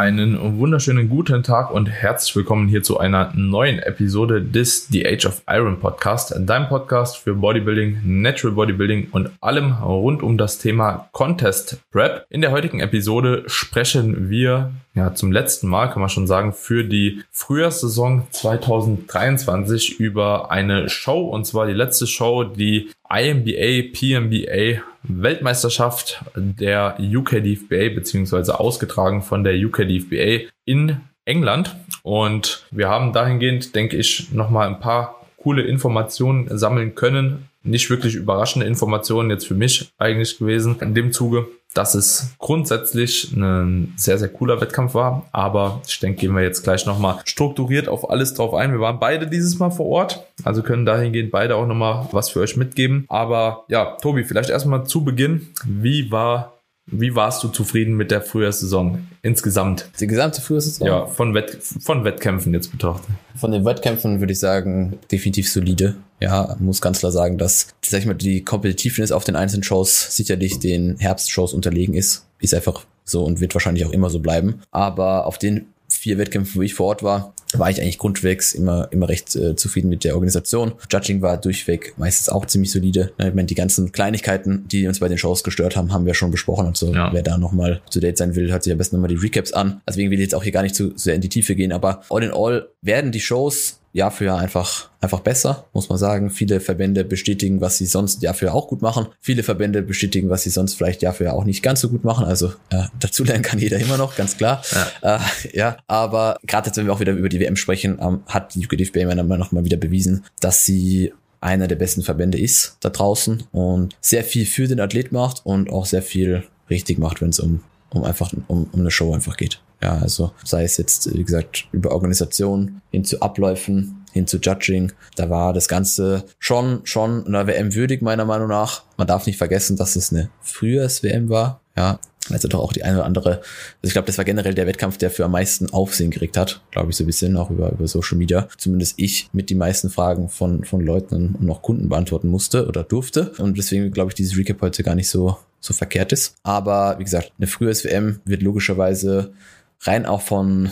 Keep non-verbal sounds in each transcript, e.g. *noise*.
Einen wunderschönen guten Tag und herzlich willkommen hier zu einer neuen Episode des The Age of Iron Podcast, dein Podcast für Bodybuilding, Natural Bodybuilding und allem rund um das Thema Contest Prep. In der heutigen Episode sprechen wir ja zum letzten Mal, kann man schon sagen, für die Frühjahrssaison 2023 über eine Show und zwar die letzte Show, die IMBA, PMBA Weltmeisterschaft der UK DFBA beziehungsweise ausgetragen von der UK DFBA in England. Und wir haben dahingehend, denke ich, nochmal ein paar coole Informationen sammeln können. Nicht wirklich überraschende Informationen jetzt für mich eigentlich gewesen in dem Zuge dass es grundsätzlich ein sehr, sehr cooler Wettkampf war. Aber ich denke, gehen wir jetzt gleich nochmal strukturiert auf alles drauf ein. Wir waren beide dieses Mal vor Ort, also können dahingehend beide auch nochmal was für euch mitgeben. Aber ja, Tobi, vielleicht erstmal zu Beginn. Wie war wie warst du zufrieden mit der Frühjahrssaison insgesamt? Die gesamte Frühjahrssaison? Ja, von, Wett von Wettkämpfen jetzt betrachtet. Von den Wettkämpfen würde ich sagen, definitiv solide. Ja, muss ganz klar sagen, dass, sag ich mal, die Competitiveness auf den einzelnen Shows sicherlich den Herbstshows unterlegen ist. Ist einfach so und wird wahrscheinlich auch immer so bleiben. Aber auf den vier Wettkämpfen, wo ich vor Ort war, war ich eigentlich grundwegs immer, immer recht äh, zufrieden mit der Organisation. Judging war durchweg meistens auch ziemlich solide. Ich meine, die ganzen Kleinigkeiten, die uns bei den Shows gestört haben, haben wir schon besprochen. Also ja. wer da nochmal zu date sein will, hört sich am besten nochmal die Recaps an. Deswegen will ich jetzt auch hier gar nicht zu sehr in die Tiefe gehen, aber all in all werden die Shows Jahr für Jahr einfach, einfach besser, muss man sagen. Viele Verbände bestätigen, was sie sonst Jahr für Jahr auch gut machen. Viele Verbände bestätigen, was sie sonst vielleicht Jahr für Jahr auch nicht ganz so gut machen. Also äh, dazulernen kann jeder immer noch, ganz klar. Ja, äh, ja aber gerade jetzt, wenn wir auch wieder über die WM sprechen, ähm, hat die UKDFB meiner Meinung nach mal wieder bewiesen, dass sie einer der besten Verbände ist da draußen und sehr viel für den Athlet macht und auch sehr viel richtig macht, wenn es um, um einfach um, um eine Show einfach geht. Ja, also sei es jetzt, wie gesagt, über Organisation hin zu Abläufen, hin zu Judging. Da war das Ganze schon, schon einer WM würdig, meiner Meinung nach. Man darf nicht vergessen, dass es eine frühes WM war. Ja, also doch auch die eine oder andere, also ich glaube, das war generell der Wettkampf, der für am meisten Aufsehen gekriegt hat, glaube ich so ein bisschen, auch über, über Social Media. Zumindest ich mit die meisten Fragen von, von Leuten und noch Kunden beantworten musste oder durfte. Und deswegen glaube ich, dieses Recap heute gar nicht so, so verkehrt ist. Aber wie gesagt, eine frühe WM wird logischerweise rein auch von,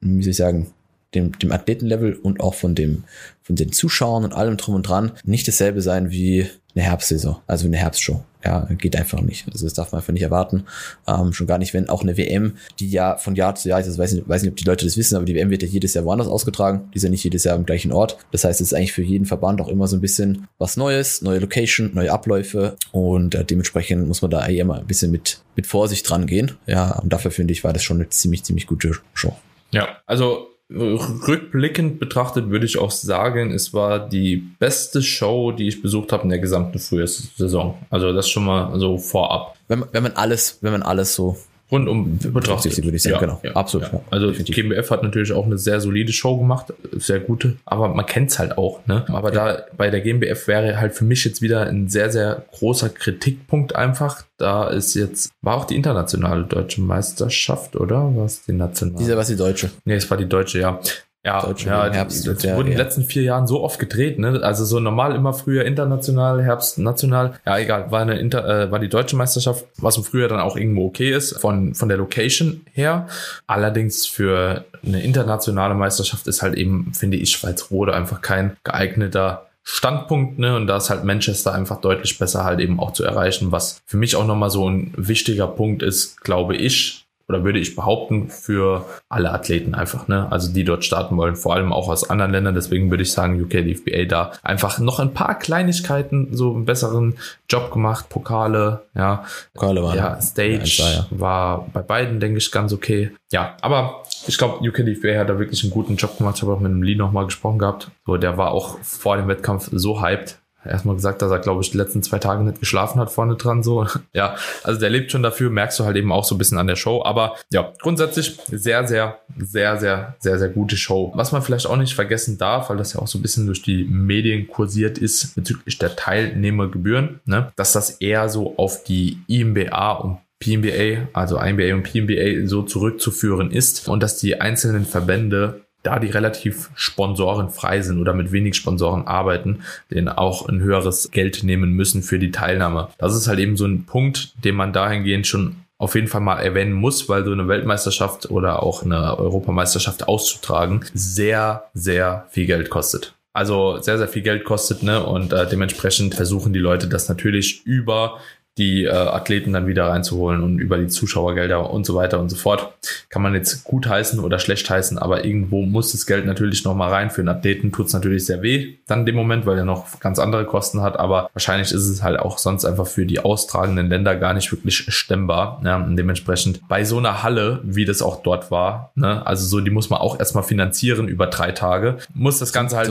wie soll ich sagen, dem, dem Athletenlevel und auch von dem, von den Zuschauern und allem drum und dran nicht dasselbe sein wie eine Herbstsaison, also eine Herbstshow. Ja, geht einfach nicht. Also das darf man einfach nicht erwarten. Ähm, schon gar nicht, wenn auch eine WM, die ja von Jahr zu Jahr, ich weiß nicht, weiß nicht, ob die Leute das wissen, aber die WM wird ja jedes Jahr woanders ausgetragen. Die ist ja nicht jedes Jahr am gleichen Ort. Das heißt, es ist eigentlich für jeden Verband auch immer so ein bisschen was Neues, neue Location, neue Abläufe und äh, dementsprechend muss man da eher mal ein bisschen mit, mit Vorsicht dran gehen. Ja, und dafür finde ich, war das schon eine ziemlich, ziemlich gute Show. Ja, also rückblickend betrachtet würde ich auch sagen, es war die beste Show, die ich besucht habe in der gesamten Frühjahrssaison. Also das schon mal so vorab. Wenn, wenn man alles, wenn man alles so rundum betrachtet. würde ich sagen, ja, genau. Ja, Absolut. Ja. Also Definitiv. GmbF hat natürlich auch eine sehr solide Show gemacht, sehr gute, aber man kennt es halt auch. Ne? Aber da bei der GmbF wäre halt für mich jetzt wieder ein sehr, sehr großer Kritikpunkt einfach. Da ist jetzt, war auch die internationale deutsche Meisterschaft, oder? Was die nationale? Diese war die deutsche. Nee, es war die deutsche, ja. Ja, ja Herbst, das ja, wurden in den letzten vier Jahren so oft gedreht, ne? Also so normal immer früher international, Herbst national. Ja, egal, war eine Inter, äh, war die deutsche Meisterschaft, was im Frühjahr dann auch irgendwo okay ist, von, von der Location her. Allerdings für eine internationale Meisterschaft ist halt eben, finde ich, Schweiz-Rode einfach kein geeigneter Standpunkt, ne? Und da ist halt Manchester einfach deutlich besser halt eben auch zu erreichen, was für mich auch nochmal so ein wichtiger Punkt ist, glaube ich, oder würde ich behaupten, für alle Athleten einfach, ne? Also die dort starten wollen, vor allem auch aus anderen Ländern. Deswegen würde ich sagen, UK DFBA da einfach noch ein paar Kleinigkeiten, so einen besseren Job gemacht, Pokale, ja. Pokale waren. Ja, Stage war, ja. war bei beiden, denke ich, ganz okay. Ja, aber ich glaube, UK DFBA hat da wirklich einen guten Job gemacht. Ich habe auch mit dem Lee nochmal gesprochen gehabt. So, der war auch vor dem Wettkampf so hyped, erstmal gesagt, dass er, glaube ich, die letzten zwei Tage nicht geschlafen hat vorne dran. So, *laughs* ja, also der lebt schon dafür, merkst du halt eben auch so ein bisschen an der Show. Aber ja, grundsätzlich sehr, sehr, sehr, sehr, sehr, sehr gute Show. Was man vielleicht auch nicht vergessen darf, weil das ja auch so ein bisschen durch die Medien kursiert ist bezüglich der Teilnehmergebühren, ne, dass das eher so auf die IMBA und PMBA, also IMBA und PMBA so zurückzuführen ist und dass die einzelnen Verbände da die relativ sponsorenfrei sind oder mit wenig Sponsoren arbeiten, denen auch ein höheres Geld nehmen müssen für die Teilnahme. Das ist halt eben so ein Punkt, den man dahingehend schon auf jeden Fall mal erwähnen muss, weil so eine Weltmeisterschaft oder auch eine Europameisterschaft auszutragen sehr, sehr viel Geld kostet. Also sehr, sehr viel Geld kostet, ne? Und äh, dementsprechend versuchen die Leute das natürlich über die äh, Athleten dann wieder reinzuholen und über die Zuschauergelder und so weiter und so fort. Kann man jetzt gut heißen oder schlecht heißen, aber irgendwo muss das Geld natürlich nochmal rein. Für einen Athleten tut es natürlich sehr weh dann in dem Moment, weil er noch ganz andere Kosten hat, aber wahrscheinlich ist es halt auch sonst einfach für die austragenden Länder gar nicht wirklich stemmbar. Ja, und dementsprechend bei so einer Halle, wie das auch dort war, ne, also so, die muss man auch erstmal finanzieren über drei Tage, muss das Ganze halt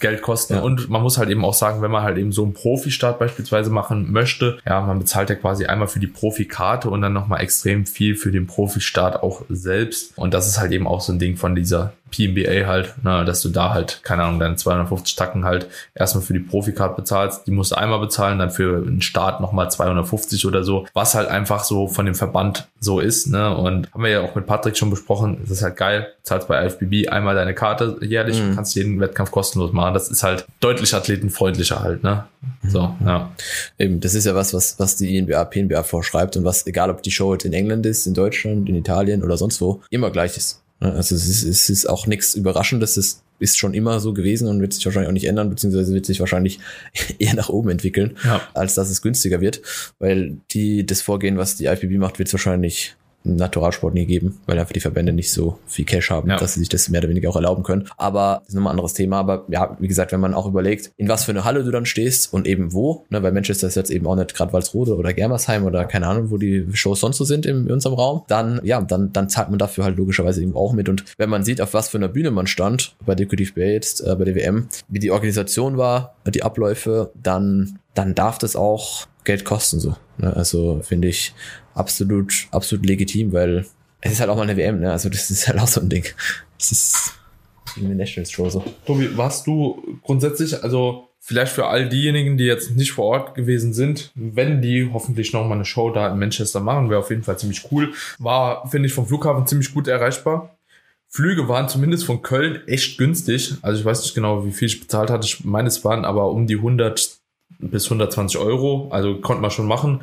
Geld kosten ja. und man muss halt eben auch sagen, wenn man halt eben so einen Profi-Start beispielsweise machen möchte, ja, man bezahlt ja quasi einmal für die Profikarte und dann nochmal extrem viel für den Profistart auch selbst. Und das ist halt eben auch so ein Ding von dieser PNBA halt, ne, dass du da halt, keine Ahnung, deine 250 Tacken halt erstmal für die Profikarte bezahlst. Die musst du einmal bezahlen, dann für einen Start nochmal 250 oder so, was halt einfach so von dem Verband so ist. Ne? Und haben wir ja auch mit Patrick schon besprochen, das ist halt geil, zahlst bei IFBB einmal deine Karte jährlich, mhm. kannst jeden Wettkampf kostenlos machen. Das ist halt deutlich athletenfreundlicher halt. Ne? So, mhm. ja. Eben, das ist ja was, was, was die INBA, PNBA vorschreibt und was, egal ob die Show jetzt in England ist, in Deutschland, in Italien oder sonst wo, immer gleich ist. Also es ist, es ist auch nichts Überraschendes, es ist schon immer so gewesen und wird sich wahrscheinlich auch nicht ändern, beziehungsweise wird sich wahrscheinlich *laughs* eher nach oben entwickeln, ja. als dass es günstiger wird. Weil die, das Vorgehen, was die IPB macht, wird es wahrscheinlich Naturalsport nie geben, weil einfach die Verbände nicht so viel Cash haben, ja. dass sie sich das mehr oder weniger auch erlauben können. Aber das ist nochmal ein anderes Thema. Aber ja, wie gesagt, wenn man auch überlegt, in was für eine Halle du dann stehst und eben wo, ne, weil Manchester ist jetzt eben auch nicht gerade Walsrode oder Germersheim oder keine Ahnung, wo die Shows sonst so sind in, in unserem Raum, dann, ja, dann, dann zahlt man dafür halt logischerweise eben auch mit. Und wenn man sieht, auf was für einer Bühne man stand, bei Decorative Bay jetzt, äh, bei der WM, wie die Organisation war, die Abläufe, dann, dann darf das auch Geld kosten so. Ne? Also finde ich absolut, absolut legitim, weil es ist halt auch mal eine WM, ne? Also das ist halt auch so ein Ding. Das ist eine National Show so. Tobi, warst du grundsätzlich, also vielleicht für all diejenigen, die jetzt nicht vor Ort gewesen sind, wenn die hoffentlich noch mal eine Show da in Manchester machen, wäre auf jeden Fall ziemlich cool. War, finde ich, vom Flughafen ziemlich gut erreichbar. Flüge waren zumindest von Köln echt günstig. Also ich weiß nicht genau, wie viel ich bezahlt hatte. Ich meine, es waren aber um die 100 bis 120 Euro. Also konnte man schon machen.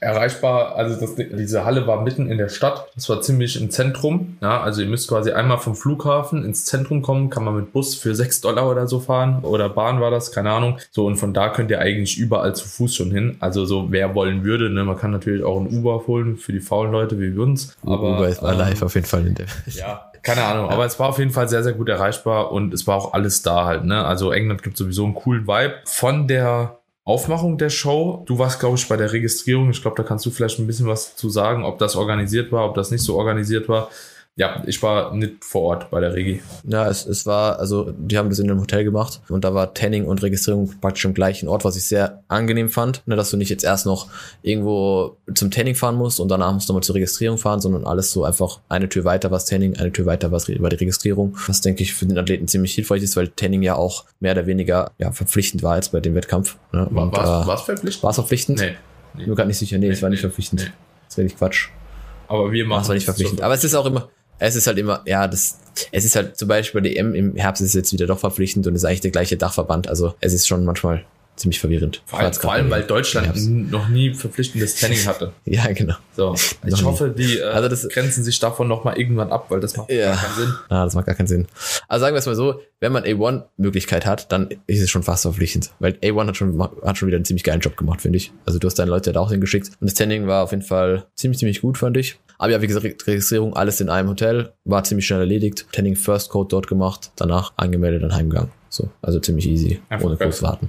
Erreichbar, also das, diese Halle war mitten in der Stadt. Das war ziemlich im Zentrum. Ja, also ihr müsst quasi einmal vom Flughafen ins Zentrum kommen. Kann man mit Bus für 6 Dollar oder so fahren. Oder Bahn war das, keine Ahnung. So, und von da könnt ihr eigentlich überall zu Fuß schon hin. Also so, wer wollen würde. Ne? Man kann natürlich auch ein Uber holen für die faulen Leute wie uns. Aber, Uber ist mal ähm, live auf jeden Fall in der. Ja, keine Ahnung, aber es war auf jeden Fall sehr, sehr gut erreichbar und es war auch alles da halt. Ne? Also England gibt sowieso einen coolen Vibe. Von der Aufmachung der Show, du warst, glaube ich, bei der Registrierung. Ich glaube, da kannst du vielleicht ein bisschen was zu sagen, ob das organisiert war, ob das nicht so organisiert war. Ja, ich war nicht vor Ort bei der Regi. Ja, es, es war, also die haben das in einem Hotel gemacht und da war Tanning und Registrierung praktisch am gleichen Ort, was ich sehr angenehm fand, ne, dass du nicht jetzt erst noch irgendwo zum Tanning fahren musst und danach musst du mal zur Registrierung fahren, sondern alles so einfach eine Tür weiter was Tanning, eine Tür weiter was war die Registrierung, was denke ich für den Athleten ziemlich hilfreich ist, weil Tanning ja auch mehr oder weniger ja, verpflichtend war jetzt bei dem Wettkampf. Ne? War es äh, verpflichtend? War es verpflichtend? Nee. nee. Ich bin gerade nicht sicher, nee, nee es war nicht nee, verpflichtend. Nee. Das wäre nicht Quatsch. Aber wir machen es war nicht verpflichtend. Aber es ist auch immer, es ist halt immer, ja, das, es ist halt zum Beispiel bei DM im Herbst ist es jetzt wieder doch verpflichtend und ist eigentlich der gleiche Dachverband. Also es ist schon manchmal ziemlich verwirrend. Vor, allem, vor allem weil Deutschland noch nie verpflichtendes Tanning hatte. *laughs* ja, genau. So, *laughs* ich hoffe, die äh, also das, grenzen sich davon nochmal irgendwann ab, weil das macht ja. gar keinen Sinn. Ah, das macht gar keinen Sinn. Also sagen wir es mal so, wenn man A1-Möglichkeit hat, dann ist es schon fast verpflichtend. Weil A1 hat schon, hat schon wieder einen ziemlich geilen Job gemacht, finde ich. Also du hast deine Leute da auch hingeschickt. Und das Tanning war auf jeden Fall ziemlich, ziemlich gut, fand ich. Aber ja, wie gesagt, Registrierung, alles in einem Hotel, war ziemlich schnell erledigt. Tanning First Code dort gemacht, danach angemeldet, dann heimgegangen. So, also ziemlich easy, Einfach ohne groß warten.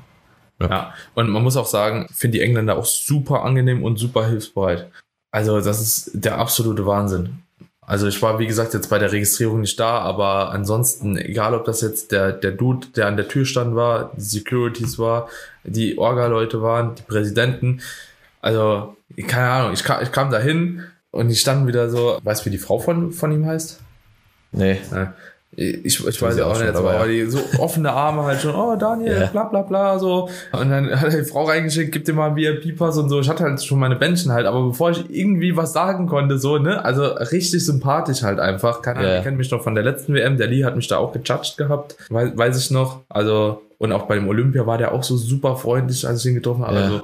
Ja. ja. Und man muss auch sagen, finde die Engländer auch super angenehm und super hilfsbereit. Also, das ist der absolute Wahnsinn. Also ich war, wie gesagt, jetzt bei der Registrierung nicht da, aber ansonsten, egal ob das jetzt der, der Dude, der an der Tür stand war, die Securities war, die Orga-Leute waren, die Präsidenten, also, keine Ahnung, ich kam, ich kam da hin und die standen wieder so, weißt du, wie die Frau von, von ihm heißt? Nee. Ja. Ich, ich weiß ja auch, auch nicht, aber, aber die so offene Arme halt schon, oh Daniel, yeah. bla bla bla, so. Und dann hat die Frau reingeschickt, gib dir mal einen VIP-Pass und so. Ich hatte halt schon meine Bändchen halt, aber bevor ich irgendwie was sagen konnte, so, ne, also richtig sympathisch halt einfach. Keine Ahnung, yeah. kennt mich noch von der letzten WM, der Lee hat mich da auch gejudged gehabt, weiß, weiß ich noch. Also, und auch bei dem Olympia war der auch so super freundlich, als ich ihn getroffen habe. Yeah. Also,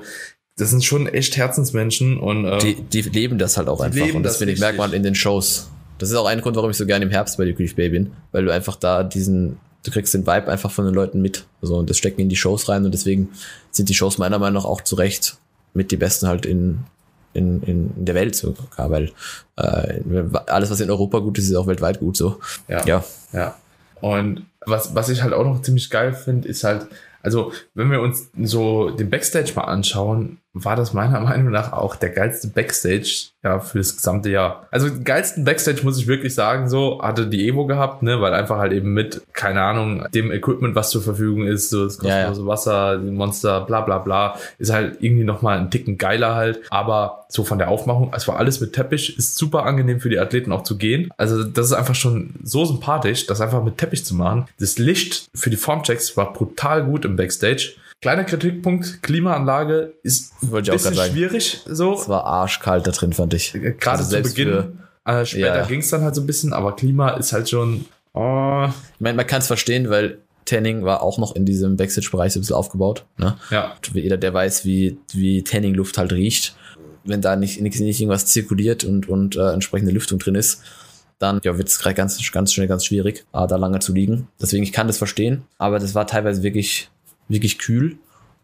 das sind schon echt Herzensmenschen und äh, Die, die leben das halt auch einfach. Und das, finde ich, merkt man in den Shows. Das ist auch ein Grund, warum ich so gerne im Herbst bei The Grief Bay bin. Weil du einfach da diesen, du kriegst den Vibe einfach von den Leuten mit. So, und das stecken in die Shows rein und deswegen sind die Shows meiner Meinung nach auch zu Recht mit die besten halt in, in, in, in der Welt sogar, weil äh, alles, was in Europa gut ist, ist auch weltweit gut so. Ja. ja. Ja. Und was, was ich halt auch noch ziemlich geil finde, ist halt, also wenn wir uns so den Backstage mal anschauen, war das meiner *laughs* Meinung nach auch der geilste Backstage ja für das gesamte Jahr. Also den geilsten Backstage muss ich wirklich sagen, so hatte die Evo gehabt, ne, weil einfach halt eben mit keine Ahnung dem Equipment, was zur Verfügung ist, so das Ja, ja. kostenlose Wasser, die Monster, bla bla bla, ist halt irgendwie noch mal ein Ticken geiler halt. Aber so von der Aufmachung, es war alles mit Teppich, ist super angenehm für die Athleten auch zu gehen. Also das ist einfach schon so sympathisch, das einfach mit Teppich zu machen. Das Licht für die Formchecks war brutal gut im Backstage. Kleiner Kritikpunkt, Klimaanlage ist ein bisschen schwierig so. Es war arschkalt da drin, fand ich. Äh, Gerade Also zu Beginn. für- Äh, später Ja. ging es dann halt so ein bisschen, aber Klima ist halt schon. Oh, Ich meine, man kann es verstehen, weil Tanning war auch noch in diesem Backstage-Bereich so ein bisschen aufgebaut. Ne? ja, jeder, der weiß, wie, wie Tanning-Luft halt riecht, wenn da nicht, nicht, nicht irgendwas zirkuliert und, und äh, entsprechende Lüftung drin ist, dann ja, wird es gerade ganz, ganz schnell ganz schwierig, äh, da lange zu liegen. Deswegen, ich kann das verstehen, aber das war teilweise wirklich, wirklich kühl.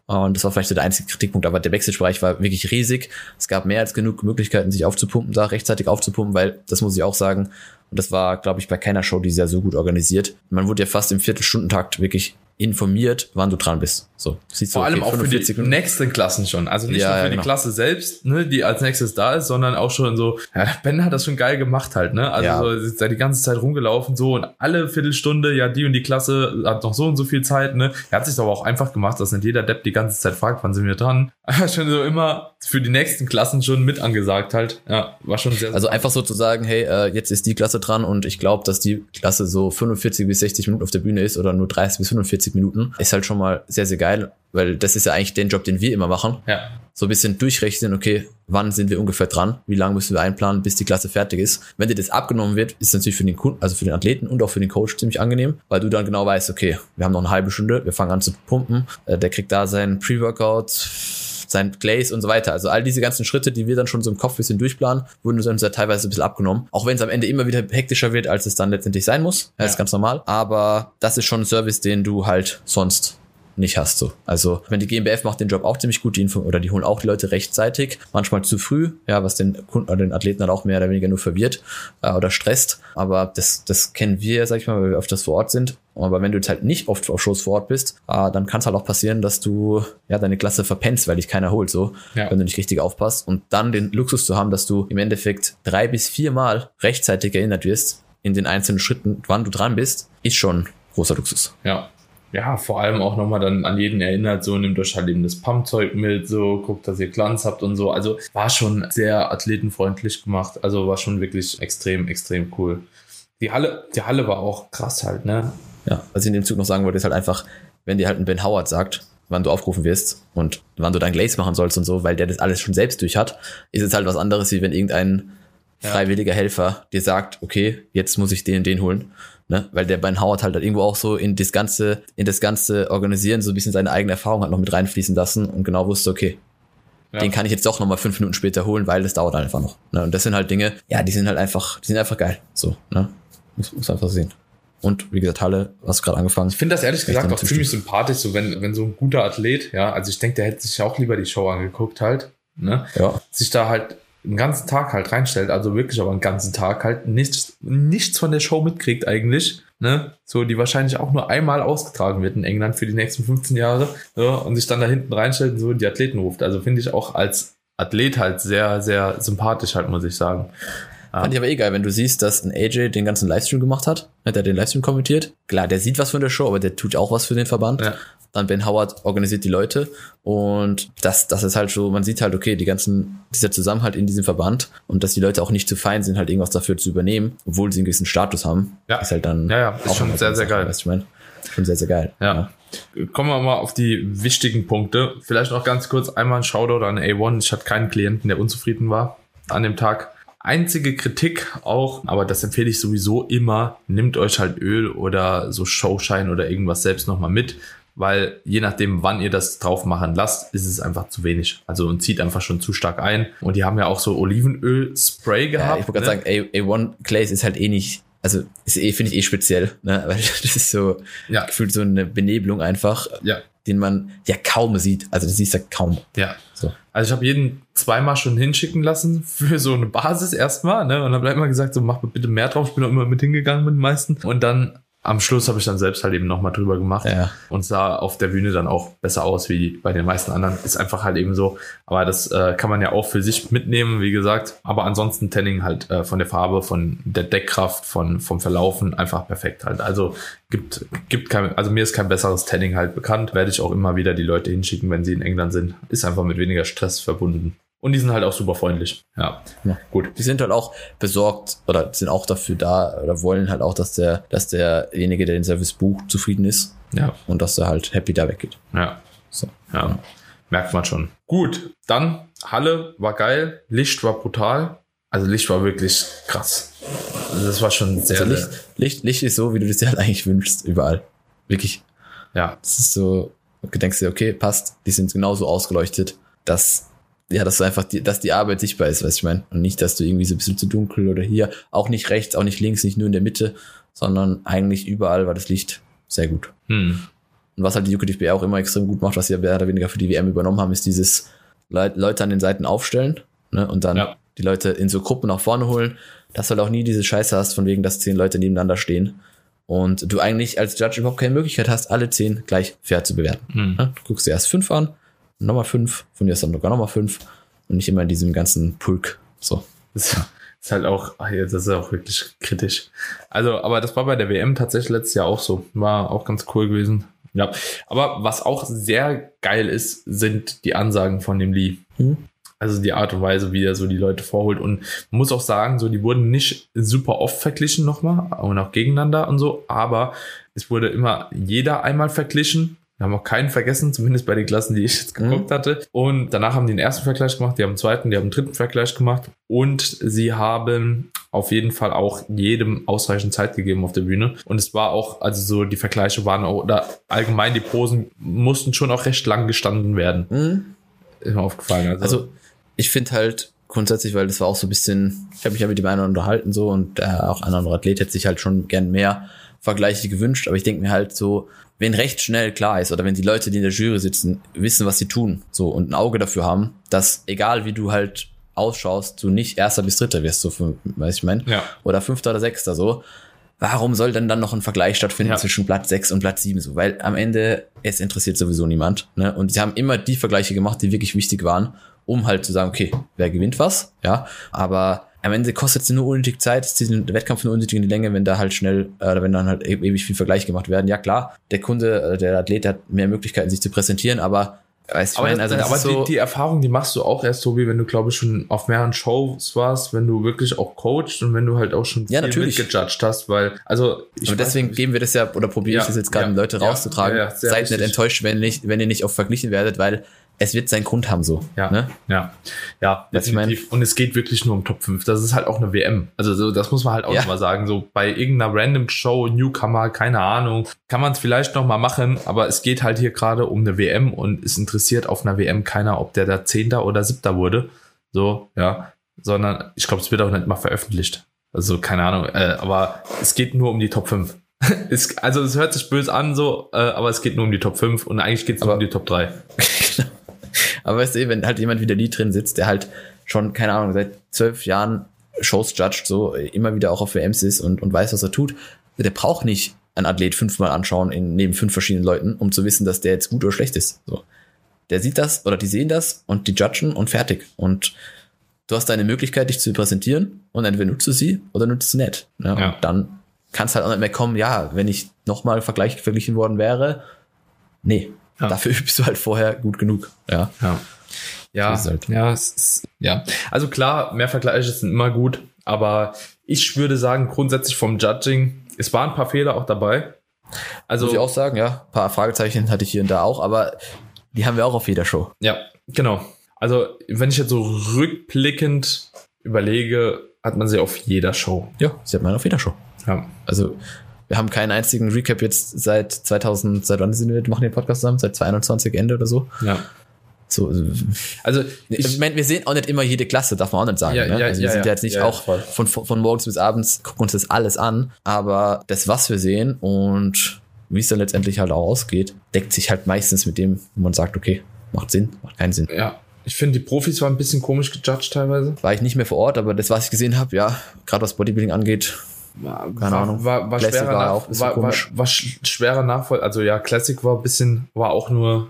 Und das war vielleicht so der einzige Kritikpunkt, aber der Backstage-Bereich war wirklich riesig. Es gab mehr als genug Möglichkeiten, sich aufzupumpen, da rechtzeitig aufzupumpen, weil, das muss ich auch sagen, und das war, glaube ich, bei keiner Show dieses Jahr so gut organisiert. Man wurde ja fast im Viertelstundentakt wirklich informiert, wann du dran bist. So, siehst du, vor allem okay, auch für die 45 Minuten. nächsten Klassen schon. Also nicht Ja, nur für ja, die genau. Klasse selbst, ne, die als nächstes da ist, sondern auch schon so, ja, Ben hat das schon geil gemacht halt, ne? Also Ja. so, ist da die ganze Zeit rumgelaufen so und alle Viertelstunde, ja, die und die Klasse hat noch so und so viel Zeit, ne? Er hat sich aber auch einfach gemacht, dass nicht jeder Depp die ganze Zeit fragt, wann sind wir dran. *laughs* schon so immer für die nächsten Klassen schon mit angesagt halt. Ja, war schon sehr, Also einfach so zu sagen, hey, äh, jetzt ist die Klasse dran und ich glaube, dass die Klasse so 45 bis 60 Minuten auf der Bühne ist oder nur 30 bis 45 Minuten, ist halt schon mal sehr, sehr geil, weil das ist ja eigentlich den Job, den wir immer machen. ja. So ein bisschen durchrechnen, okay, wann sind wir ungefähr dran, wie lange müssen wir einplanen, bis die Klasse fertig ist. Wenn dir das abgenommen wird, ist es natürlich für den Kunden, also für den Athleten und auch für den Coach ziemlich angenehm, weil du dann genau weißt, okay, wir haben noch eine halbe Stunde, wir fangen an zu pumpen, äh, der kriegt da seinen Pre-Workout, sein Glaze und so weiter. Also all diese ganzen Schritte, die wir dann schon so im Kopf ein bisschen durchplanen, wurden uns ja teilweise ein bisschen abgenommen. Auch wenn es am Ende immer wieder hektischer wird, als es dann letztendlich sein muss. Das Ja. ist ganz normal. Aber das ist schon ein Service, den du halt sonst nicht hast so. Also, wenn die GmbF macht den Job auch ziemlich gut, die Info oder die holen auch die Leute rechtzeitig, manchmal zu früh, ja, was den Kunden oder den Athleten dann auch mehr oder weniger nur verwirrt äh, oder stresst. Aber das, das kennen wir, sag ich mal, weil wir öfters vor Ort sind. Aber wenn du jetzt halt nicht oft auf Shows vor Ort bist, äh, dann kann es halt auch passieren, dass du ja deine Klasse verpennst, weil dich keiner holt, so, Ja. wenn du nicht richtig aufpasst. Und dann den Luxus zu haben, dass du im Endeffekt drei bis viermal rechtzeitig erinnert wirst in den einzelnen Schritten, wann du dran bist, ist schon großer Luxus. Ja. Ja, vor allem auch nochmal dann an jeden erinnert, so nimmt euch halt eben das Pumpzeug mit, so guckt, dass ihr Glanz habt und so. Also war schon sehr athletenfreundlich gemacht. Also war schon wirklich extrem, extrem cool. Die Halle, die Halle war auch krass halt, ne? Ja, was ich in dem Zug noch sagen wollte, ist halt einfach, wenn dir halt ein Ben Howard sagt, wann du aufgerufen wirst und wann du dein Glaze machen sollst und so, weil der das alles schon selbst durch hat, ist es halt was anderes, wie wenn irgendein freiwilliger Helfer dir sagt, okay, jetzt muss ich den und den holen. Ne? Weil der Ben Howard halt, halt irgendwo auch so in das ganze, in das ganze Organisieren so ein bisschen seine eigene Erfahrung hat noch mit reinfließen lassen und genau wusste, okay, Ja. den kann ich jetzt doch nochmal fünf Minuten später holen, weil das dauert einfach noch. Ne? Und das sind halt Dinge, ja, die sind halt einfach, die sind einfach geil. So, ne? Muss, muss einfach sehen. Und wie gesagt, Halle, hast du gerade angefangen. Ich finde das ehrlich gesagt auch ziemlich sympathisch, so wenn, wenn so ein guter Athlet, ja, also ich denke, der hätte sich auch lieber die Show angeguckt halt, ne? Ja. Sich da halt einen ganzen Tag halt reinstellt, also wirklich aber einen ganzen Tag halt nichts, nichts von der Show mitkriegt eigentlich, ne? So, die wahrscheinlich auch nur einmal ausgetragen wird in England für die nächsten 15 Jahre, ja, und sich dann da hinten reinstellt und so die Athleten ruft. Also finde ich auch als Athlet halt sehr, sehr sympathisch halt, muss ich sagen. Fand ich aber eh geil, wenn du siehst, dass ein AJ den ganzen Livestream gemacht hat, hat er den Livestream kommentiert. Klar, der sieht was von der Show, aber der tut auch was für den Verband. Ja. Dann Ben Howard organisiert die Leute und das, das ist halt so, man sieht halt, okay, die ganzen, dieser Zusammenhalt in diesem Verband und dass die Leute auch nicht zu fein sind, halt irgendwas dafür zu übernehmen, obwohl sie einen gewissen Status haben, Ja. ist halt dann Ja, ja, ist schon sehr, sehr geil. Weißt du, ich meine, schon sehr, sehr geil. Ja. Kommen wir mal auf die wichtigen Punkte. Vielleicht noch ganz kurz einmal ein Shoutout an A1. Ich hatte keinen Klienten, der unzufrieden war an dem Tag. Einzige Kritik auch, aber das empfehle ich sowieso immer, nehmt euch halt Öl oder so Showschein oder irgendwas selbst nochmal mit, weil je nachdem, wann ihr das drauf machen lasst, ist es einfach zu wenig. Also und zieht einfach schon zu stark ein. Und die haben ja auch so Olivenöl-Spray gehabt. Ja, ich wollte gerade ne? sagen, A, A1 Glaze ist halt eh nicht, also ist eh, finde ich eh speziell, ne? *laughs* Weil das ist so Ja. gefühlt so eine Benebelung einfach, Ja, den man ja kaum sieht. Also das siehst du kaum. ja. So. Also ich habe jeden zweimal schon hinschicken lassen für so eine Basis erstmal, ne? Und dann bleibt immer gesagt, so mach bitte mehr drauf. Ich bin auch immer mit hingegangen mit den meisten. Und dann am Schluss habe ich dann selbst halt eben nochmal drüber gemacht Ja. und sah auf der Bühne dann auch besser aus wie bei den meisten anderen. Ist einfach halt eben so. Aber das äh, kann man ja auch für sich mitnehmen, wie gesagt. Aber ansonsten Tanning halt äh, von der Farbe, von der Deckkraft, von, vom Verlaufen einfach perfekt halt. Also gibt, gibt kein, also mir ist kein besseres Tanning halt bekannt. Werde ich auch immer wieder die Leute hinschicken, wenn sie in England sind. Ist einfach mit weniger Stress verbunden. Und die sind halt auch super freundlich. Ja. Ja. Gut. Die sind halt auch besorgt oder sind auch dafür da oder wollen halt auch, dass der, dass derjenige, der den Service bucht, zufrieden ist Ja. und dass er halt happy da weggeht. Ja. So. Ja, merkt man schon. Gut, dann Halle war geil, Licht war brutal. Also Licht war wirklich krass. Also das war schon sehr, Also sehr Licht, Licht, Licht ist so, wie du das dir halt eigentlich wünschst, überall. Wirklich. ja, Das ist so, du denkst dir, okay, passt, die sind genauso ausgeleuchtet, dass, ja, dass einfach, die, dass die Arbeit sichtbar ist, du, ich meine. Und nicht, dass du irgendwie so ein bisschen zu dunkel oder hier, auch nicht rechts, auch nicht links, nicht nur in der Mitte, sondern eigentlich überall war das Licht sehr gut. hm. Und was halt die UKDFB auch immer extrem gut macht, was sie ja mehr oder weniger für die WM übernommen haben, ist dieses Le Leute an den Seiten aufstellen ne, und dann Ja. die Leute in so Gruppen nach vorne holen, dass du halt auch nie diese Scheiße hast, von wegen, dass zehn Leute nebeneinander stehen und du eigentlich als Judge überhaupt keine Möglichkeit hast, alle zehn gleich fair zu bewerten. Hm. Ne? Du guckst dir erst fünf an, nochmal fünf, von dir ist dann sogar nochmal fünf und nicht immer in diesem ganzen Pulk. So. Das ist halt auch, ach, ja, das ist auch wirklich kritisch. Also, aber das war bei der WM tatsächlich letztes Jahr auch so. War auch ganz cool gewesen. Ja, aber was auch sehr geil ist, sind die Ansagen von dem Lee. Mhm. Also die Art und Weise, wie er so die Leute vorholt. Und man muss auch sagen, so die wurden nicht super oft verglichen nochmal und auch gegeneinander und so, aber es wurde immer jeder einmal verglichen. Wir haben auch keinen vergessen, zumindest bei den Klassen, die ich jetzt geguckt hatte. Und danach haben die den ersten Vergleich gemacht, die haben den zweiten, die haben den dritten Vergleich gemacht. Und sie haben auf jeden Fall auch jedem ausreichend Zeit gegeben auf der Bühne. Und es war auch, also so die Vergleiche waren auch, oder allgemein die Posen mussten schon auch recht lang gestanden werden. Mhm. Ist mir aufgefallen. Also, Also ich finde halt grundsätzlich, weil das war auch so ein bisschen, ich habe mich ja mit dem einen unterhalten so und äh, auch ein anderer Athlet hätte sich halt schon gern mehr Vergleiche gewünscht, aber ich denke mir halt so, wenn recht schnell klar ist oder wenn die Leute, die in der Jury sitzen, wissen, was sie tun, so und ein Auge dafür haben, dass egal wie du halt ausschaust, du nicht erster bis dritter wirst, so weiß ich mein, Ja. oder fünfter oder sechster so. Warum soll denn dann noch ein Vergleich stattfinden Ja. zwischen Platz 6 und Platz 7 so? Weil am Ende, es interessiert sowieso niemand. Ne? Und sie haben immer die Vergleiche gemacht, die wirklich wichtig waren, um halt zu sagen, okay, wer gewinnt was, ja. Aber am Ende kostet es nur unnötig Zeit, es zieht den Wettkampf nur unnötig in die Länge, wenn da halt schnell, äh, oder wenn dann halt e- ewig viel Vergleich gemacht werden. Ja klar, der Kunde, äh, der Athlet hat mehr Möglichkeiten, sich zu präsentieren, aber weißt du, aber, ich meine, also das, das aber ist so, die, die Erfahrung, die machst du auch erst, Tobi, wenn du, glaube ich, schon auf mehreren Shows warst, wenn du wirklich auch coachst und wenn du halt auch schon Ja, natürlich. mitgejudged hast, weil, also, ich aber weiß deswegen nicht, geben wir das ja, oder probiere Ja, ich das jetzt gerade, ja, Leute rauszutragen. Seid nicht richtig. enttäuscht, wenn, nicht, wenn ihr nicht auf verglichen werdet, weil es wird seinen Grund haben so. Ja. Ne? Ja, ja, Was ich mein- definitiv. Und es geht wirklich nur um Top 5. Das ist halt auch eine WM. Also so, das muss man halt auch Ja. mal sagen. So bei irgendeiner random Show, Newcomer, keine Ahnung, kann man es vielleicht noch mal machen, aber es geht halt hier gerade um eine WM und es interessiert auf einer WM keiner, ob der da Zehnter oder Siebter wurde. So, ja. Sondern ich glaube, es wird auch nicht mal veröffentlicht. Also keine Ahnung, äh, aber es geht nur um die Top 5. *laughs* es, also es hört sich böse an so, äh, aber es geht nur um die Top 5 und eigentlich geht es nur um die Top 3. *laughs* Aber weißt du, wenn halt jemand wie der Lee drin sitzt, der halt schon, keine Ahnung, seit zwölf Jahren Shows judged, so äh, immer wieder auch auf WMs ist und, und weiß, was er tut, der braucht nicht einen Athlet fünfmal anschauen in, neben fünf verschiedenen Leuten, um zu wissen, dass der jetzt gut oder schlecht ist. So. Der sieht das oder die sehen das und die judgen und fertig. Und du hast deine Möglichkeit, dich zu präsentieren und entweder nutzt du sie oder nutzt sie nicht. Ja, Ja. Und dann kannst halt auch nicht mehr kommen, ja, wenn ich nochmal vergleich, verglichen worden wäre, nee, Ja. dafür bist du halt vorher gut genug. Ja. Ja. Ja, halt. ja, ist, ja. Also klar, mehr Vergleiche sind immer gut, aber ich würde sagen, grundsätzlich vom Judging, es waren ein paar Fehler auch dabei. Also, Muss ich auch sagen, ja. Ein paar Fragezeichen hatte ich hier und da auch, aber die haben wir auch auf jeder Show. ja, genau. Also, wenn ich jetzt so rückblickend überlege, hat man sie auf jeder Show. Ja, sie hat man auf jeder Show. Ja. Also Wir haben keinen einzigen Recap jetzt seit 2000, seit wann sind wir, machen den Podcast zusammen? Seit 2021 Ende oder so? Ja. So, Also ich, ich meine, wir sehen auch nicht immer jede Klasse, darf man auch nicht sagen. Ja, ne? ja, also wir ja, sind ja. jetzt nicht auch von, von, morgens bis abends, gucken uns das alles an. Aber das, was wir sehen und wie es dann letztendlich halt auch ausgeht, deckt sich halt meistens mit dem, wo man sagt, okay, macht Sinn, macht keinen Sinn. ja. Ich finde, die Profis waren ein bisschen komisch gejudged teilweise. War ich nicht mehr vor Ort, aber das, was ich gesehen habe, ja, gerade was Bodybuilding angeht, Keine war, Ahnung. War, war, schwerer, war nach, war, war, war sch- schwerer Nachvoll. Also ja, Classic war ein bisschen, war auch nur,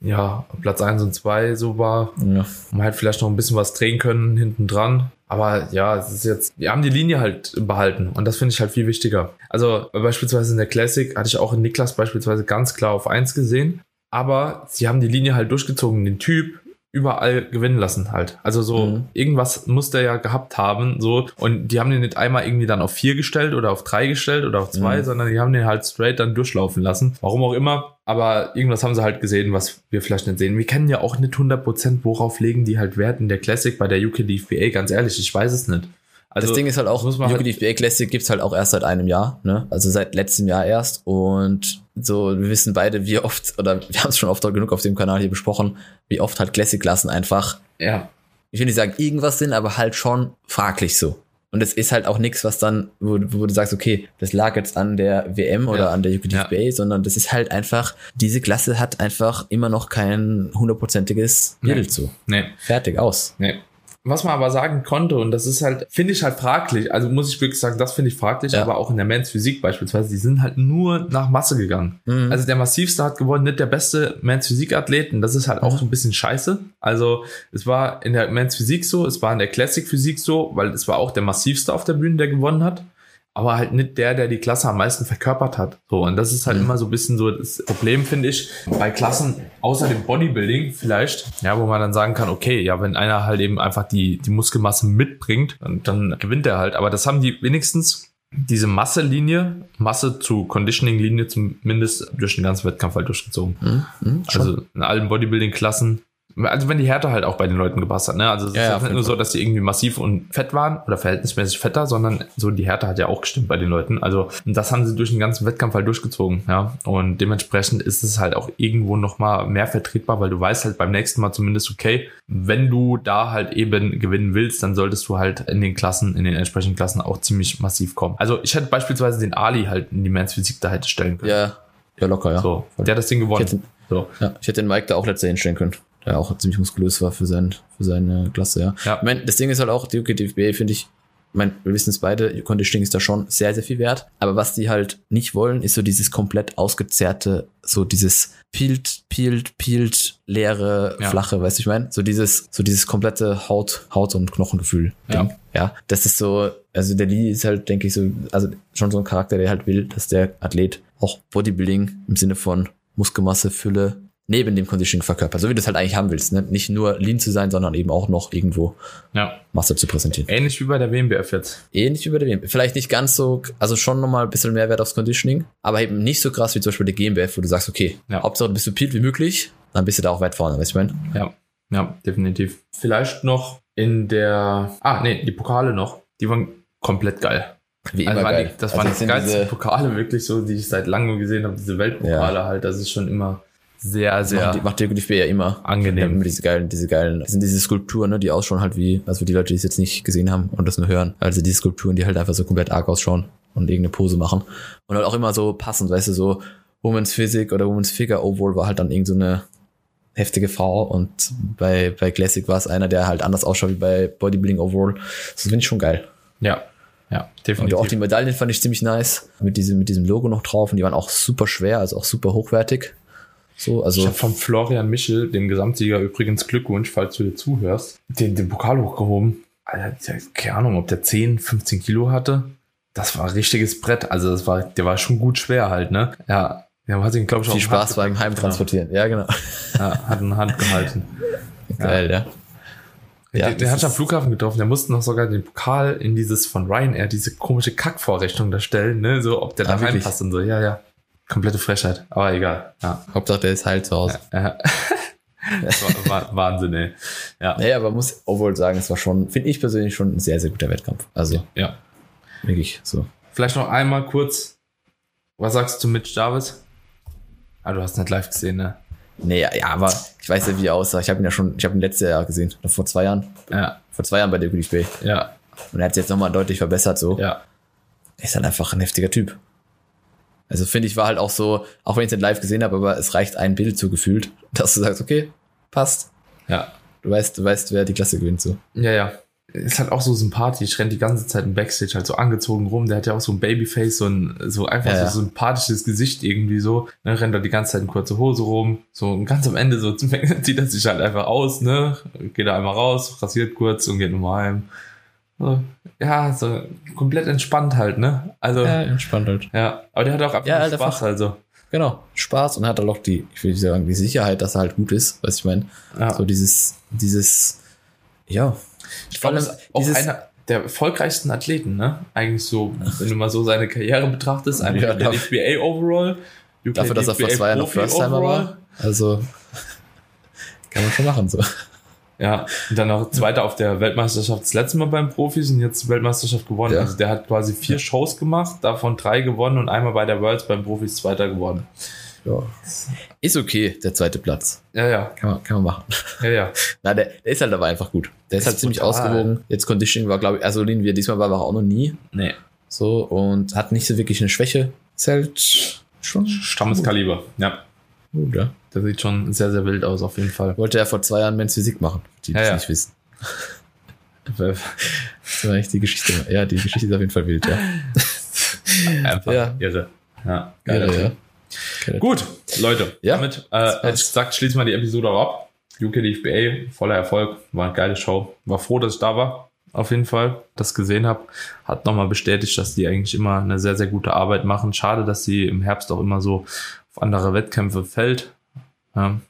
ja, Platz 1 und 2 so war. ja, Man halt vielleicht noch ein bisschen was drehen können hinten dran. Aber ja, es ist jetzt, wir haben die Linie halt behalten und das finde ich halt viel wichtiger. Also beispielsweise in der Classic hatte ich auch in Niklas beispielsweise ganz klar auf 1 gesehen, aber sie haben die Linie halt durchgezogen, den Typ überall gewinnen lassen halt. Also so Mhm. irgendwas muss der ja gehabt haben, so und die haben den nicht einmal irgendwie dann auf 4 gestellt oder auf 3 gestellt oder auf 2, Mhm. sondern die haben den halt straight dann durchlaufen lassen. Warum auch immer, aber irgendwas haben sie halt gesehen, was wir vielleicht nicht sehen. Wir kennen ja auch nicht 100%, worauf legen die halt Wert in der Classic bei der UK DFBA, ganz ehrlich, ich weiß es nicht. Also, das Ding ist halt auch, man halt- Classic gibt's halt auch erst seit einem Jahr, ne? Also seit letztem Jahr erst. Und so, wir wissen beide, wie oft, oder wir haben es schon oft genug auf dem Kanal hier besprochen, wie oft halt Classic-Klassen einfach, ja, ich will nicht sagen irgendwas sind, aber halt schon fraglich so. Und es ist halt auch nichts, was dann, wo, wo du sagst, okay, das lag jetzt an der WM oder Ja. an der UKDFBA, sondern das ist halt einfach, diese Klasse hat einfach immer noch kein hundertprozentiges Nee. Bild so. nee. Fertig, aus. Nee. Was man aber sagen konnte, und das ist halt, finde ich halt fraglich, also muss ich wirklich sagen, das finde ich fraglich, Ja. aber auch in der Men's Physik beispielsweise, die sind halt nur nach Masse gegangen. Mhm. Also der massivste hat gewonnen, nicht der beste Men's Physik Athlet, und das ist halt auch so ein bisschen scheiße. Also es war in der Men's Physik so, es war in der Classic Physik so, weil es war auch der massivste auf der Bühne, der gewonnen hat. Aber halt nicht der, der die Klasse am meisten verkörpert hat. So, und das ist halt Mhm. immer so ein bisschen so das Problem, finde ich, bei Klassen außer dem Bodybuilding vielleicht, ja, wo man dann sagen kann, okay, ja, wenn einer halt eben einfach die, die Muskelmasse mitbringt, dann, dann gewinnt er halt. Aber das haben die wenigstens diese Masselinie, Masse zu Conditioning-Linie zumindest durch den ganzen Wettkampf halt durchgezogen. Mhm. Mhm. Also in allen Bodybuilding-Klassen. Also wenn die Härte halt auch bei den Leuten gepasst hat, ne? Also es Ja, ist ja, auf nicht nur so, dass die irgendwie massiv und fett waren oder verhältnismäßig fetter, sondern so die Härte hat ja auch gestimmt bei den Leuten. Also das haben sie durch den ganzen Wettkampf halt durchgezogen, ja. Und dementsprechend ist es halt auch irgendwo nochmal mehr vertretbar, weil du weißt halt beim nächsten Mal zumindest, okay, wenn du da halt eben gewinnen willst, dann solltest du halt in den Klassen, in den entsprechenden Klassen auch ziemlich massiv kommen. Also ich hätte beispielsweise den Ali halt in die Men's Physik da hätte stellen können. ja, ja, locker, ja. So, der hat das Ding Ich gewonnen. hätte, So. ja, ich hätte den Mike da auch letztes Jahr hinstellen können, der auch ziemlich muskulös war für, sein, für seine Klasse, ja. Ja. Ich mein, das Ding ist halt auch, die UKDFB finde ich, mein, wir wissen es beide, Conditioning ist da schon sehr, sehr viel wert. Aber was die halt nicht wollen, ist so dieses komplett ausgezerrte, so dieses peelt, peelt, peelt, leere, Ja. flache, weißt du, ich meine? So dieses, so dieses komplette Haut, Haut- und Knochengefühl. Ja. Ja. Das ist so, also der Lee ist halt, denke ich, so, also schon so ein Charakter, der halt will, dass der Athlet auch Bodybuilding im Sinne von Muskelmasse, Fülle, neben dem Conditioning verkörpert. So wie du das halt eigentlich haben willst, ne? Nicht nur lean zu sein, sondern eben auch noch irgendwo Ja. Masse zu präsentieren. Ähnlich wie bei der WMBF jetzt. Ähnlich wie bei der WM. Vielleicht nicht ganz so, also schon nochmal ein bisschen mehr Wert aufs Conditioning, aber eben nicht so krass wie zum Beispiel die GmbF, wo du sagst, okay, Ja. Hauptsache du bist so peeled wie möglich, dann bist du da auch weit vorne, weißt du, ich meine? Ja, ja, definitiv. Vielleicht noch in der, ah, nee, die Pokale noch, die waren komplett geil. Wie Also immer waren geil. Die, das Also waren die geilsten diese- Pokale wirklich so, die ich seit langem gesehen habe, diese Weltpokale halt, das ist schon immer sehr, sehr Macht, macht die DFB ja immer. Angenehm. immer diese geilen, diese geilen, das sind diese Skulpturen, ne, die ausschauen halt wie, also die Leute, die es jetzt nicht gesehen haben und das nur hören, also diese Skulpturen, die halt einfach so komplett arg ausschauen und irgendeine Pose machen. Und halt auch immer so passend, weißt du, so Women's Physik oder Women's Figure Overall war halt dann irgend so eine heftige Frau und bei, bei Classic war es einer, der halt anders ausschaut wie bei Bodybuilding Overall. Das finde ich schon geil. Ja, ja, Und definitiv. auch die Medaillen fand ich ziemlich nice, mit diesem, mit diesem Logo noch drauf und die waren auch super schwer, also auch super hochwertig. So, ich also habe vom Florian Michel, dem Gesamtsieger, übrigens Glückwunsch, falls du dir zuhörst, den, den Pokal hochgehoben. Alter, keine Ahnung, ob der 10, 15 Kilo hatte. Das war ein richtiges Brett. Also das war, der war schon gut schwer halt, ne? Ja, der hat ihn, glaube ich, viel auf Spaß beim Heimtransportieren. Ja, genau. Ja, hat eine Hand gehalten. *laughs* Geil, ja. Ja, den, den hat ich am Flughafen getroffen. Der musste noch sogar den Pokal in dieses von Ryanair, diese komische Kackvorrichtung da stellen, ne? So, ob der da Ah, wirklich? reinpasst und so. Ja, ja. Komplette Frechheit. Aber egal. Ja. Hauptsache, der ist halt zu Hause. ja. *laughs* Wahnsinn, ey. Ja. Naja, aber muss obwohl sagen, es war schon, finde ich persönlich schon ein sehr, sehr guter Wettkampf. Also ja. wirklich so. Vielleicht noch einmal kurz Was sagst du zu Mitch Jarvis? Ah, du hast nicht live gesehen, ne? Nee, ja, aber ich weiß ja, wie er aussah. Ich habe ihn ja schon, ich habe ihn letztes Jahr gesehen, oder vor zwei Jahren. Ja, Vor zwei Jahren bei der Bay. ja, Und er hat sich jetzt nochmal deutlich verbessert, so. ja. Er ist halt einfach ein heftiger Typ. Also finde ich, war halt auch so, auch wenn ich es nicht live gesehen habe, aber es reicht ein Bild so gefühlt, *laughs* dass du sagst, okay, passt. Ja, Du weißt, du weißt, wer die Klasse gewinnt, so. ja, ja. Ist halt auch so sympathisch, rennt die ganze Zeit im Backstage halt so angezogen rum. Der hat ja auch so ein Babyface, so ein so einfach Ja, so sympathisches Gesicht irgendwie so. Ne, rennt da die ganze Zeit in kurze Hose rum. So und ganz am Ende so *laughs* zieht er sich halt einfach aus, ne? Geht da einmal raus, rasiert kurz und geht nochmal heim. So, ja, so komplett entspannt halt, ne? Also, ja, entspannt halt. aber der hat auch einfach Ja, halt Spaß, einfach- also. Genau, Spaß und hat halt auch die, ich will nicht sagen, die Sicherheit, dass er halt gut ist, was ich meine. Ja. So dieses, dieses, ja. Ich glaube, auch einer der erfolgreichsten Athleten, ne? Eigentlich so, wenn du mal so seine Karriere betrachtest, *laughs* einfach Ja, der FBA Overall. UK Dafür, dass er vor zwei Jahren noch First-Timer war. Also, *laughs* kann man schon machen, so. Ja, und dann noch Zweiter auf der Weltmeisterschaft das letzte Mal beim Profis und jetzt Weltmeisterschaft gewonnen. Ja. Also der hat quasi vier Shows gemacht, davon drei gewonnen und einmal bei der Worlds beim Profis Zweiter geworden. Ja. Ist okay, der zweite Platz. Ja, ja, Kann man, kann man machen. ja, ja. *laughs* Na, der, der ist halt aber einfach gut. Der ist, Ist halt ziemlich brutal. ausgewogen. Jetzt Conditioning war, glaube ich, also wie er diesmal war, war er auch noch nie. Nee, So, und hat nicht so wirklich eine Schwäche. Ist halt schon Stammeskaliber. Ja, ja. der sieht schon sehr, sehr wild aus auf jeden Fall. Wollte er vor zwei Jahren Men's Physik machen, die Ja, das ja. nicht wissen. *laughs* Das war echt die Geschichte. Ja, die Geschichte ist auf jeden Fall wild, ja. *laughs* Einfach Ja. irre. Ja, Ja, geiler ja. Gut, Leute, Ja. damit, äh, als gesagt, schließen wir die Episode auch ab. UK DFBA, voller Erfolg, war eine geile Show. War froh, dass ich da war, auf jeden Fall, das gesehen habe. Hat nochmal bestätigt, dass die eigentlich immer eine sehr, sehr gute Arbeit machen. Schade, dass sie im Herbst auch immer so auf andere Wettkämpfe fällt. Ja.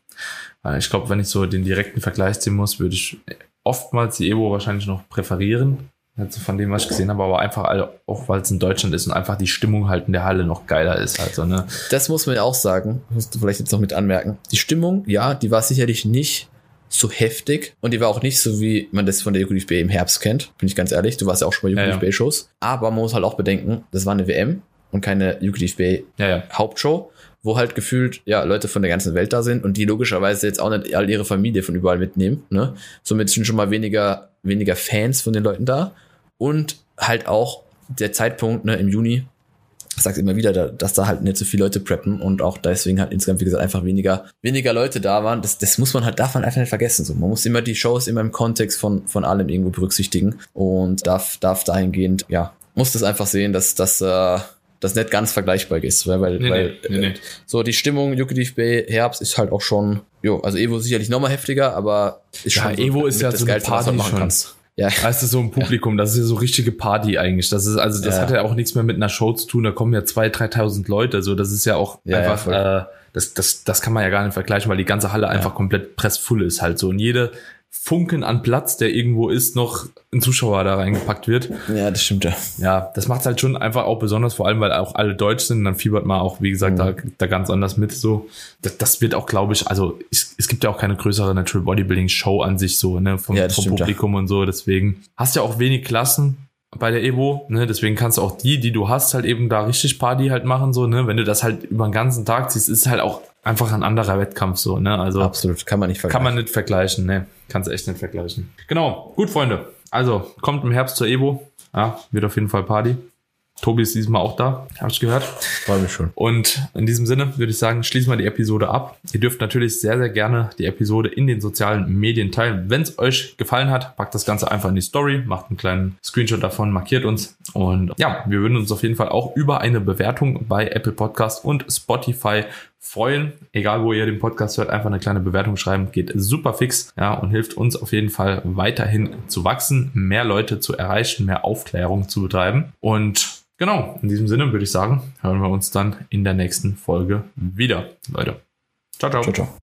Ich glaube, wenn ich so den direkten Vergleich ziehen muss, würde ich oftmals die Evo wahrscheinlich noch präferieren. Also von dem, was ich gesehen habe, aber einfach auch weil es in Deutschland ist und einfach die Stimmung halt in der Halle noch geiler ist. Also, ne? Das muss man ja auch sagen, musst du vielleicht jetzt noch mit anmerken. Die Stimmung, ja, die war sicherlich nicht so heftig und die war auch nicht so, wie man das von der UQDFB im Herbst kennt, bin ich ganz ehrlich. Du warst ja auch schon bei Ja, ja. UQDFB-Shows. Aber man muss halt auch bedenken, das war eine WM und keine UQDFB Ja, ja. Hauptshow, wo halt gefühlt ja Leute von der ganzen Welt da sind und die logischerweise jetzt auch nicht all ihre Familie von überall mitnehmen. Ne? Somit sind schon mal weniger weniger Fans von den Leuten da und halt auch der Zeitpunkt ne, im Juni. Ich sag's immer wieder, da- dass da halt nicht so viele Leute preppen und auch deswegen halt insgesamt, wie gesagt, einfach weniger, weniger Leute da waren. Das, das muss man halt, darf man einfach nicht vergessen. So, man muss immer die Shows immer im Kontext von, von allem irgendwo berücksichtigen und darf, darf dahingehend, ja, muss das einfach sehen, dass, dass, äh, das nicht ganz vergleichbar ist, weil, weil, Nee, weil nee, nee, äh, so die Stimmung Jukedif Bay Herbst ist halt auch schon, jo, also Evo sicherlich nochmal heftiger, aber ist Ja, schon so Evo ist mit ja das so Geilste, was Party man machen schon. kannst. Ja, Weißt *laughs* du, so ein Publikum, das ist ja so richtige Party eigentlich. Das ist, also, das Ja. hat ja auch nichts mehr mit einer Show zu tun. Da kommen ja 2.000, 3.000 Leute. So, das ist ja auch Ja, ja, einfach, voll. äh, das, das, das kann man ja gar nicht vergleichen, weil die ganze Halle einfach komplett pressfull ist halt so. Und jede Funken an Platz, der irgendwo ist, noch ein Zuschauer da reingepackt wird. ja, das stimmt ja. Ja, das macht halt schon einfach auch besonders, vor allem, weil auch alle deutsch sind. Dann fiebert man auch, wie gesagt, da, da ganz anders mit. So, das, das wird auch, glaube ich, also es, es gibt ja auch keine größere Natural Bodybuilding Show an sich so, ne, vom, Ja, vom stimmt, ja. Publikum und so. Deswegen hast ja auch wenig Klassen bei der Evo, ne, deswegen kannst du auch die, die du hast, halt eben da richtig Party halt machen, so, ne, wenn du das halt über den ganzen Tag ziehst, ist halt auch einfach ein anderer Wettkampf, so, ne, also. Absolut, kann man nicht Kann vergleichen. man nicht vergleichen, ne. Kannst du echt nicht vergleichen. Genau, gut, Freunde. Also, kommt im Herbst zur Evo. Ja, wird auf jeden Fall Party. Tobi ist diesmal auch da, habe ich gehört. Freue mich schon. Und in diesem Sinne würde ich sagen, schließen wir die Episode ab. Ihr dürft natürlich sehr, sehr gerne die Episode in den sozialen Medien teilen. Wenn es euch gefallen hat, packt das Ganze einfach in die Story, macht einen kleinen Screenshot davon, markiert uns. Und ja, wir würden uns auf jeden Fall auch über eine Bewertung bei Apple Podcast und Spotify freuen. Egal, wo ihr den Podcast hört, einfach eine kleine Bewertung schreiben. Geht super fix, ja, und hilft uns auf jeden Fall weiterhin zu wachsen, mehr Leute zu erreichen, mehr Aufklärung zu betreiben. Und Genau, in diesem Sinne würde ich sagen, hören wir uns dann in der nächsten Folge wieder, Leute. Ciao, ciao. Ciao, ciao.